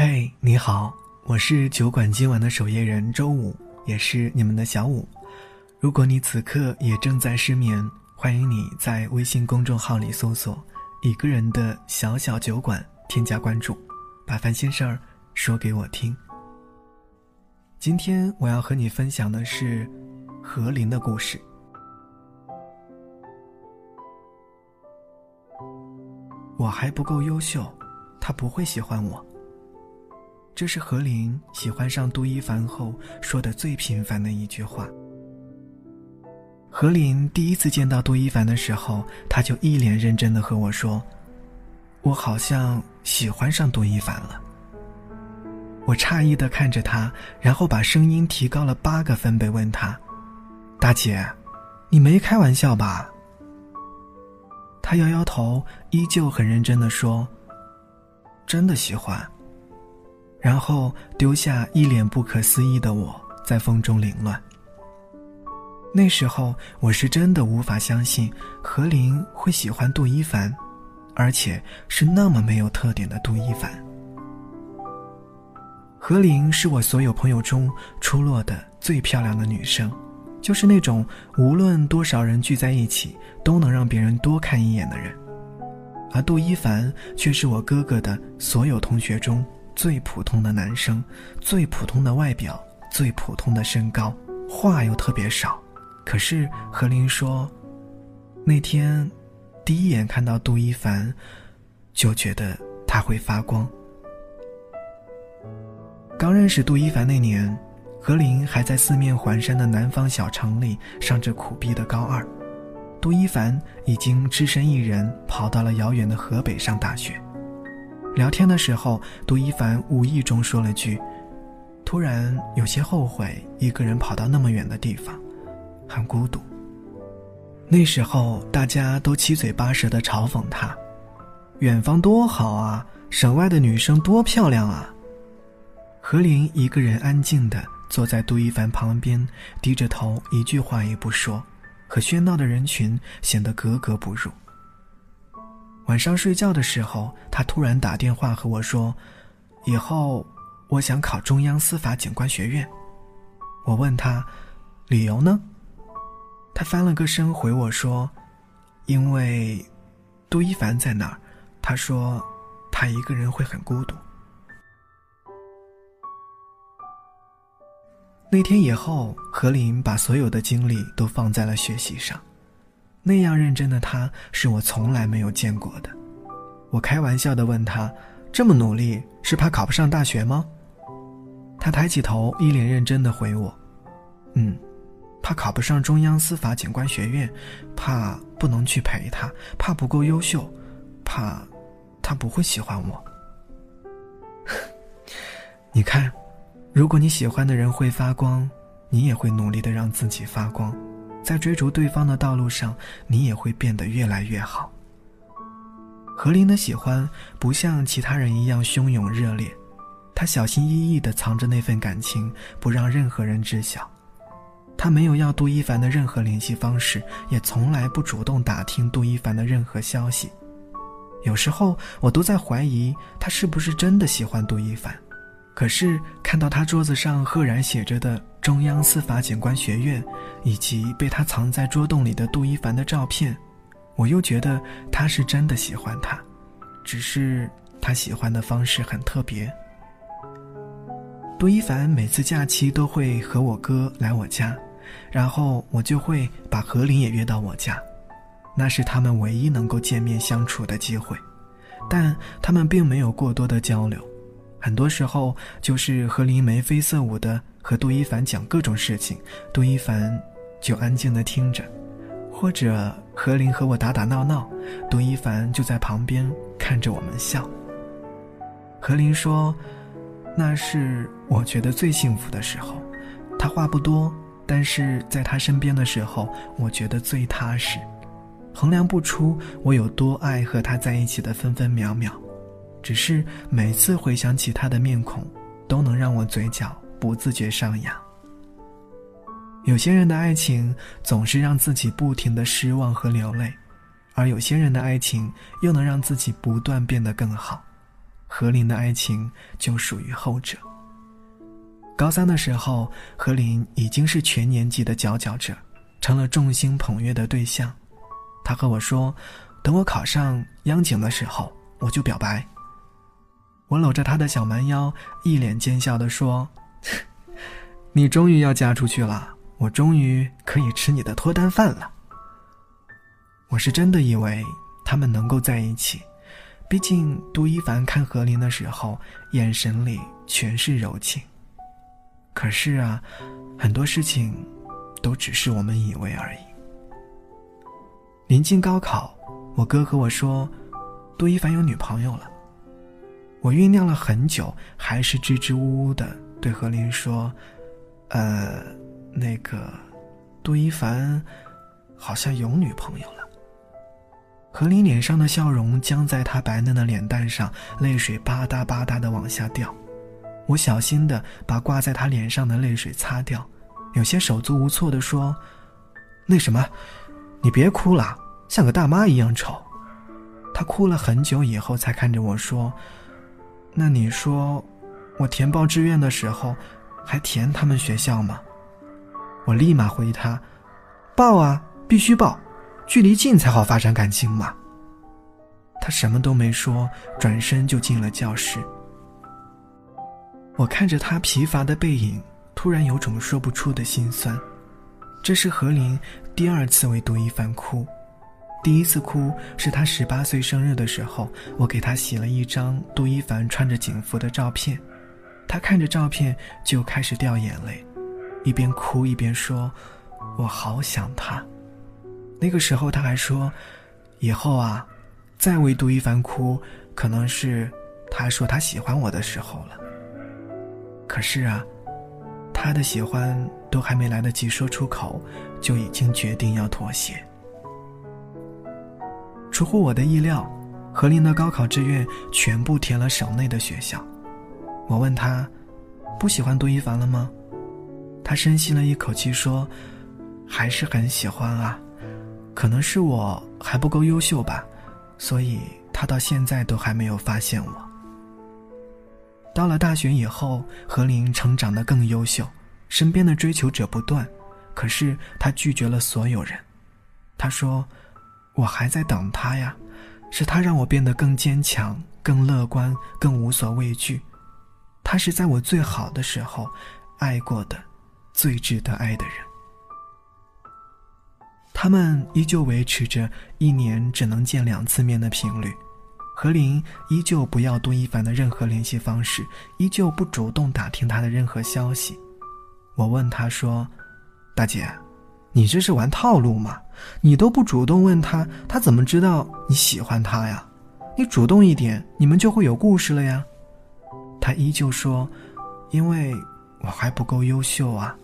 嘿，你好，我是酒馆今晚的守夜人周五，也是你们的小五。如果你此刻也正在失眠，欢迎你在微信公众号里搜索“一个人的小小酒馆”，添加关注，把烦心事儿说给我听。今天我要和你分享的是何琳的故事。我还不够优秀，他不会喜欢我。这是何琳喜欢上杜一凡后说的最频繁的一句话。何琳第一次见到杜一凡的时候，他就一脸认真的和我说：“我好像喜欢上杜一凡了。”我诧异的看着他，然后把声音提高了八个分贝，问他：“大姐，你没开玩笑吧？”他摇摇头，依旧很认真的说：“真的喜欢。”然后丢下一脸不可思议的我，在风中凌乱。那时候我是真的无法相信何琳会喜欢杜一凡，而且是那么没有特点的杜一凡。何琳是我所有朋友中出落的最漂亮的女生，就是那种无论多少人聚在一起都能让别人多看一眼的人，而杜一凡却是我哥哥的所有同学中。最普通的男生，最普通的外表，最普通的身高，话又特别少。可是何琳说，那天第一眼看到杜一凡，就觉得他会发光。刚认识杜一凡那年，何琳还在四面环山的南方小城里上着苦逼的高二，杜一凡已经只身一人跑到了遥远的河北上大学。聊天的时候，杜一凡无意中说了句：“突然有些后悔，一个人跑到那么远的地方，很孤独。”那时候大家都七嘴八舌的嘲讽他：“远方多好啊，省外的女生多漂亮啊。”何琳一个人安静的坐在杜一凡旁边，低着头，一句话也不说，和喧闹的人群显得格格不入。晚上睡觉的时候，他突然打电话和我说：“以后我想考中央司法警官学院。”我问他：“理由呢？”他翻了个身回我说：“因为杜一凡在那儿。”他说：“他一个人会很孤独。”那天以后，何琳把所有的精力都放在了学习上。那样认真的他，是我从来没有见过的。我开玩笑的问他：“这么努力，是怕考不上大学吗？”他抬起头，一脸认真的回我：“嗯，怕考不上中央司法警官学院，怕不能去陪他，怕不够优秀，怕他不会喜欢我。你看，如果你喜欢的人会发光，你也会努力的让自己发光。”在追逐对方的道路上，你也会变得越来越好。何琳的喜欢不像其他人一样汹涌热烈，她小心翼翼地藏着那份感情，不让任何人知晓。她没有要杜一凡的任何联系方式，也从来不主动打听杜一凡的任何消息。有时候，我都在怀疑她是不是真的喜欢杜一凡。可是看到他桌子上赫然写着的中央司法警官学院，以及被他藏在桌洞里的杜一凡的照片，我又觉得他是真的喜欢他，只是他喜欢的方式很特别。杜一凡每次假期都会和我哥来我家，然后我就会把何琳也约到我家，那是他们唯一能够见面相处的机会，但他们并没有过多的交流。很多时候就是何琳眉飞色舞的和杜一凡讲各种事情，杜一凡就安静的听着，或者何琳和我打打闹闹，杜一凡就在旁边看着我们笑。何琳说：“那是我觉得最幸福的时候，他话不多，但是在他身边的时候，我觉得最踏实，衡量不出我有多爱和他在一起的分分秒秒。”只是每次回想起他的面孔，都能让我嘴角不自觉上扬。有些人的爱情总是让自己不停的失望和流泪，而有些人的爱情又能让自己不断变得更好。何琳的爱情就属于后者。高三的时候，何琳已经是全年级的佼佼者，成了众星捧月的对象。他和我说：“等我考上央警的时候，我就表白。”我搂着他的小蛮腰，一脸奸笑地说：“ 你终于要嫁出去了，我终于可以吃你的脱单饭了。”我是真的以为他们能够在一起，毕竟杜一凡看何琳的时候，眼神里全是柔情。可是啊，很多事情都只是我们以为而已。临近高考，我哥和我说，杜一凡有女朋友了。我酝酿了很久，还是支支吾吾的对何琳说：“呃，那个，杜一凡好像有女朋友了。”何琳脸上的笑容僵在她白嫩的脸蛋上，泪水吧嗒吧嗒的往下掉。我小心的把挂在他脸上的泪水擦掉，有些手足无措的说：“那什么，你别哭了，像个大妈一样丑。”他哭了很久以后，才看着我说：“那你说，我填报志愿的时候，还填他们学校吗？”我立马回他：“报啊，必须报，距离近才好发展感情嘛。”他什么都没说，转身就进了教室。我看着他疲乏的背影，突然有种说不出的心酸。这是何琳第二次为杜一凡哭，第一次哭是他十八岁生日的时候，我给他洗了一张杜一凡穿着警服的照片，他看着照片就开始掉眼泪，一边哭一边说：“我好想他。”那个时候他还说：“以后啊，再为杜一凡哭，可能是他说他喜欢我的时候了。”可是啊，他的喜欢都还没来得及说出口，就已经决定要妥协。出乎我的意料，何琳的高考志愿全部填了省内的学校。我问他，不喜欢杜一凡了吗？他深吸了一口气说：“还是很喜欢啊，可能是我还不够优秀吧，所以他到现在都还没有发现我。”到了大学以后，何琳成长得更优秀，身边的追求者不断，可是他拒绝了所有人。他说：“我还在等他呀，是他让我变得更坚强、更乐观、更无所畏惧。他是在我最好的时候，爱过的，最值得爱的人。”他们依旧维持着一年只能见两次面的频率。何琳依旧不要杜一凡的任何联系方式，依旧不主动打听他的任何消息。我问他说：“大姐，你这是玩套路吗？你都不主动问他，他怎么知道你喜欢他呀？你主动一点，你们就会有故事了呀。”他依旧说：“因为我还不够优秀啊。”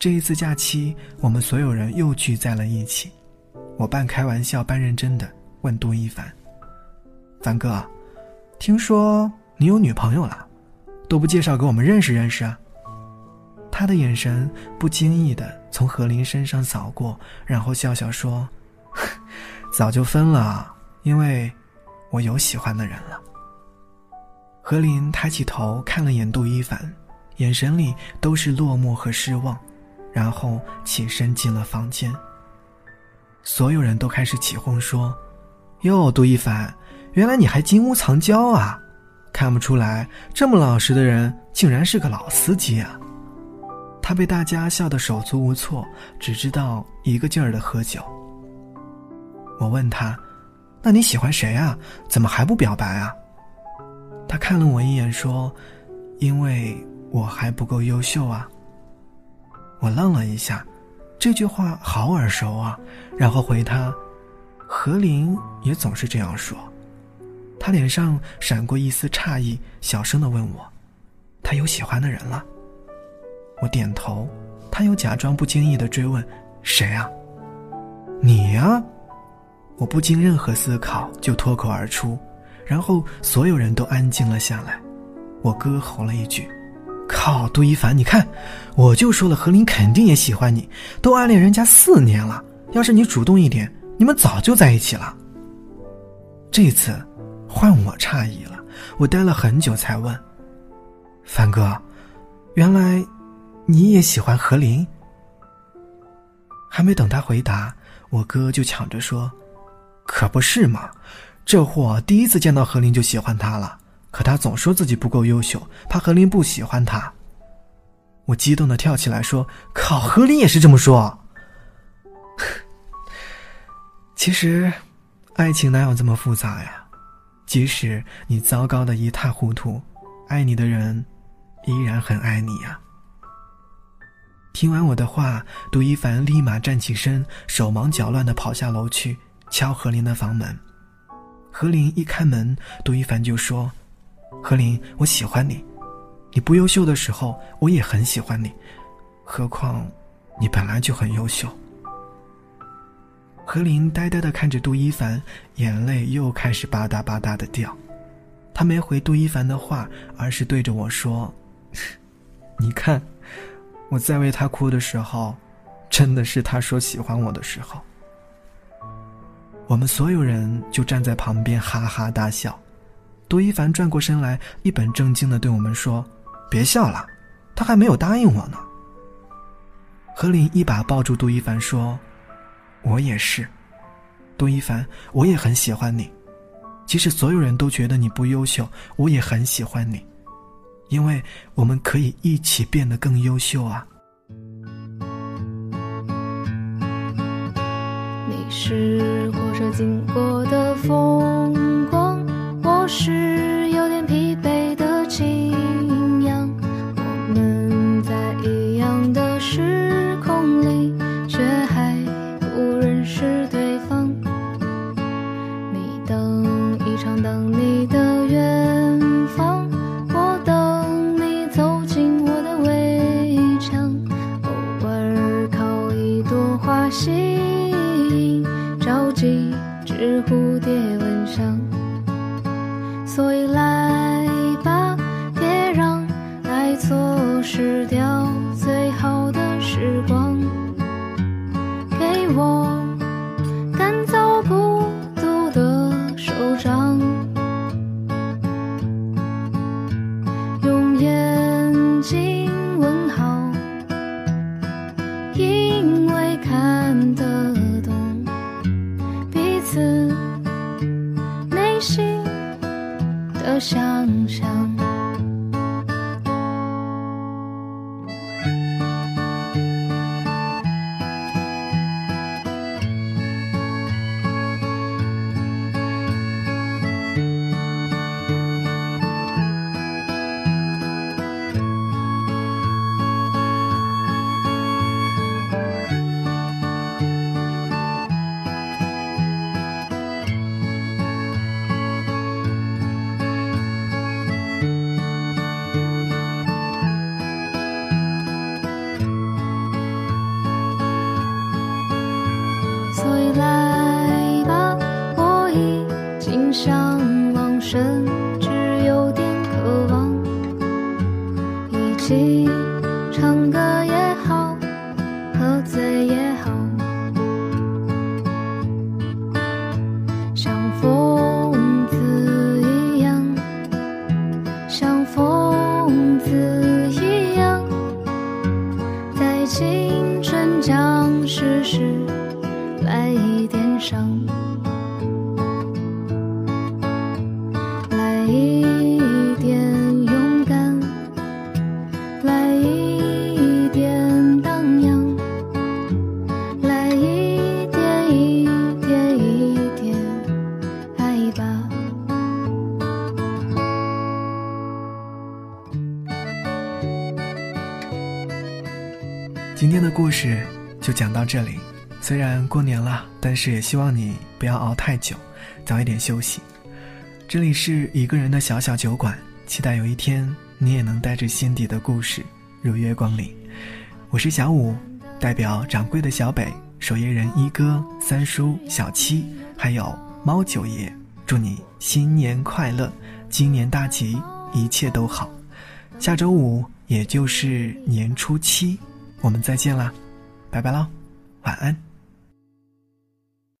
这一次假期，我们所有人又聚在了一起。我半开玩笑半认真的问杜一凡。凡哥，听说你有女朋友了，都不介绍给我们认识认识啊？他的眼神不经意的从何琳身上扫过，然后笑笑说：“ 早就分了，因为我有喜欢的人了。”何林抬起头看了眼杜一凡，眼神里都是落寞和失望，然后起身进了房间。所有人都开始起哄说：“哟，杜一凡。”原来你还金屋藏娇啊！看不出来，这么老实的人竟然是个老司机啊！他被大家笑得手足无措，只知道一个劲儿的喝酒。我问他：“那你喜欢谁啊？怎么还不表白啊？”他看了我一眼说：“因为我还不够优秀啊。”我愣了一下，这句话好耳熟啊！然后回他：“何琳也总是这样说。”他脸上闪过一丝诧异，小声的问我：“他有喜欢的人了？”我点头，他又假装不经意的追问：“谁啊？”“你呀！”我不经任何思考就脱口而出，然后所有人都安静了下来。我哥吼了一句：“靠，杜一凡，你看，我就说了，何琳肯定也喜欢你，都暗恋人家四年了，要是你主动一点，你们早就在一起了。”这次。换我诧异了，我待了很久才问：“凡哥，原来你也喜欢何琳？”还没等他回答，我哥就抢着说：“可不是嘛，这货第一次见到何琳就喜欢她了。可他总说自己不够优秀，怕何琳不喜欢他。”我激动的跳起来说：“靠，何琳也是这么说。” 其实，爱情哪有这么复杂呀？即使你糟糕的一塌糊涂，爱你的人依然很爱你呀。听完我的话，杜一凡立马站起身，手忙脚乱的跑下楼去敲何琳的房门。何琳一开门，杜一凡就说：“何琳，我喜欢你。你不优秀的时候，我也很喜欢你。何况，你本来就很优秀。”何琳呆呆的看着杜一凡，眼泪又开始吧嗒吧嗒的掉。他没回杜一凡的话，而是对着我说：“你看。”我在为他哭的时候，真的是他说喜欢我的时候。我们所有人就站在旁边哈哈大笑。杜一凡转过身来，一本正经的对我们说：“别笑了，他还没有答应我呢。”何琳一把抱住杜一凡说：“我也是，杜一凡，我也很喜欢你。即使所有人都觉得你不优秀，我也很喜欢你。”因为我们可以一起变得更优秀啊！你是火车经过的风光，我是有点疲惫的青羊。我们在一样的时空里，却还不认识对方。你等一场等你的远方，我等你走进我的围墙。偶尔靠一朵花香几只蝴蝶今这里。虽然过年了，但是也希望你不要熬太久，早一点休息。这里是一个人的小小酒馆，期待有一天你也能带着心底的故事如约光临。我是小五，代表掌柜的小北、守夜人一哥、三叔、小七，还有猫九爷，祝你新年快乐，今年大吉，一切都好。下周五，也就是年初七。我们再见啦，拜拜喽，晚安。